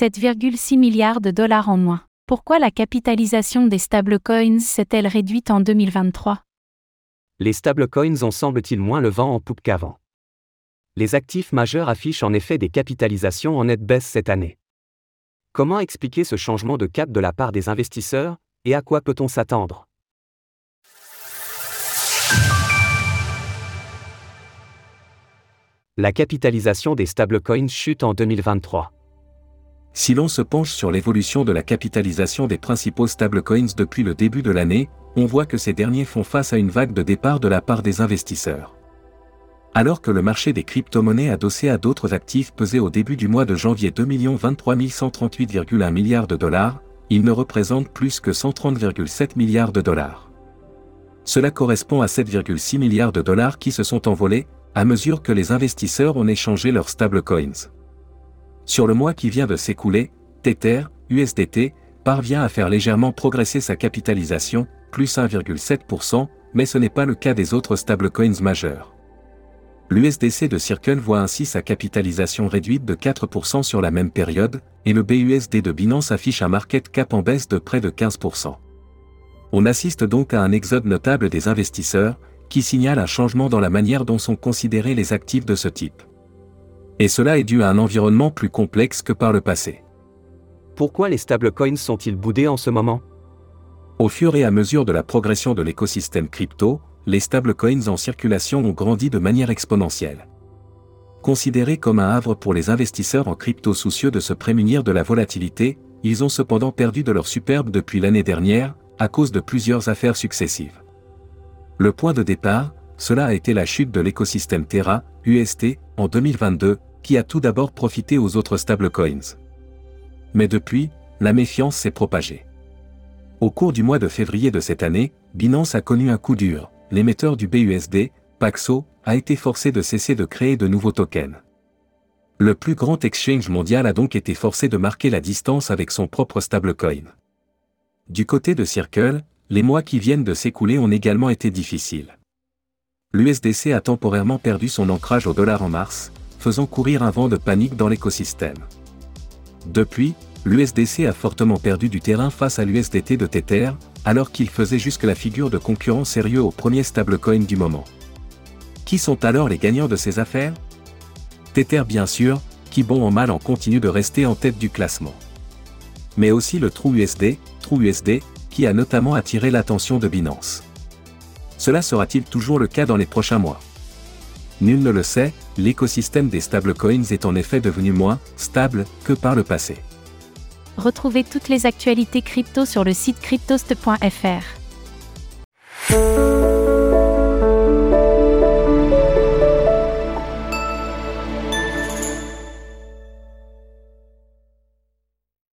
7,6 milliards de dollars en moins. Pourquoi la capitalisation des stablecoins s'est-elle réduite en 2023 Les stablecoins en semblent-ils moins le vent en poupe qu'avant? Les actifs majeurs affichent en effet des capitalisations en nette baisse cette année. Comment expliquer ce changement de cap de la part des investisseurs, et à quoi peut-on s'attendre? La capitalisation des stablecoins chute en 2023. Si l'on se penche sur l'évolution de la capitalisation des principaux stablecoins depuis le début de l'année, on voit que ces derniers font face à une vague de départ de la part des investisseurs. Alors que le marché des crypto-monnaies adossé à d'autres actifs pesait au début du mois de janvier 2 23 138,1 milliards de dollars, il ne représente plus que 130,7 milliards de dollars. Cela correspond à 7,6 milliards de dollars qui se sont envolés, à mesure que les investisseurs ont échangé leurs stablecoins. Sur le mois qui vient de s'écouler, Tether, USDT, parvient à faire légèrement progresser sa capitalisation, plus 1,7%, mais ce n'est pas le cas des autres stablecoins majeurs. L'USDC de Circle voit ainsi sa capitalisation réduite de 4% sur la même période, et le BUSD de Binance affiche un market cap en baisse de près de 15%. On assiste donc à un exode notable des investisseurs, qui signale un changement dans la manière dont sont considérés les actifs de ce type. Et cela est dû à un environnement plus complexe que par le passé. Pourquoi les stablecoins sont-ils boudés en ce moment? Au fur et à mesure de la progression de l'écosystème crypto, les stablecoins en circulation ont grandi de manière exponentielle. Considérés comme un havre pour les investisseurs en crypto soucieux de se prémunir de la volatilité, ils ont cependant perdu de leur superbe depuis l'année dernière, à cause de plusieurs affaires successives. Le point de départ, cela a été la chute de l'écosystème Terra, UST, en 2022, qui a tout d'abord profité aux autres stablecoins. Mais depuis, la méfiance s'est propagée. Au cours du mois de février de cette année, Binance a connu un coup dur. L'émetteur du BUSD, Paxo, a été forcé de cesser de créer de nouveaux tokens. Le plus grand exchange mondial a donc été forcé de marquer la distance avec son propre stablecoin. Du côté de Circle, les mois qui viennent de s'écouler ont également été difficiles. L'USDC a temporairement perdu son ancrage au dollar en mars, faisant courir un vent de panique dans l'écosystème. Depuis, l'USDC a fortement perdu du terrain face à l'USDT de Tether, alors qu'il faisait jusque la figure de concurrent sérieux au premier stablecoin du moment. Qui sont alors les gagnants de ces affaires? Tether bien sûr, qui bon en mal en continue de rester en tête du classement. Mais aussi le TrueUSD, TrueUSD, qui a notamment attiré l'attention de Binance. Cela sera-t-il toujours le cas dans les prochains mois? Nul ne le sait, l'écosystème des stablecoins est en effet devenu moins stable que par le passé. Retrouvez toutes les actualités crypto sur le site cryptost.fr.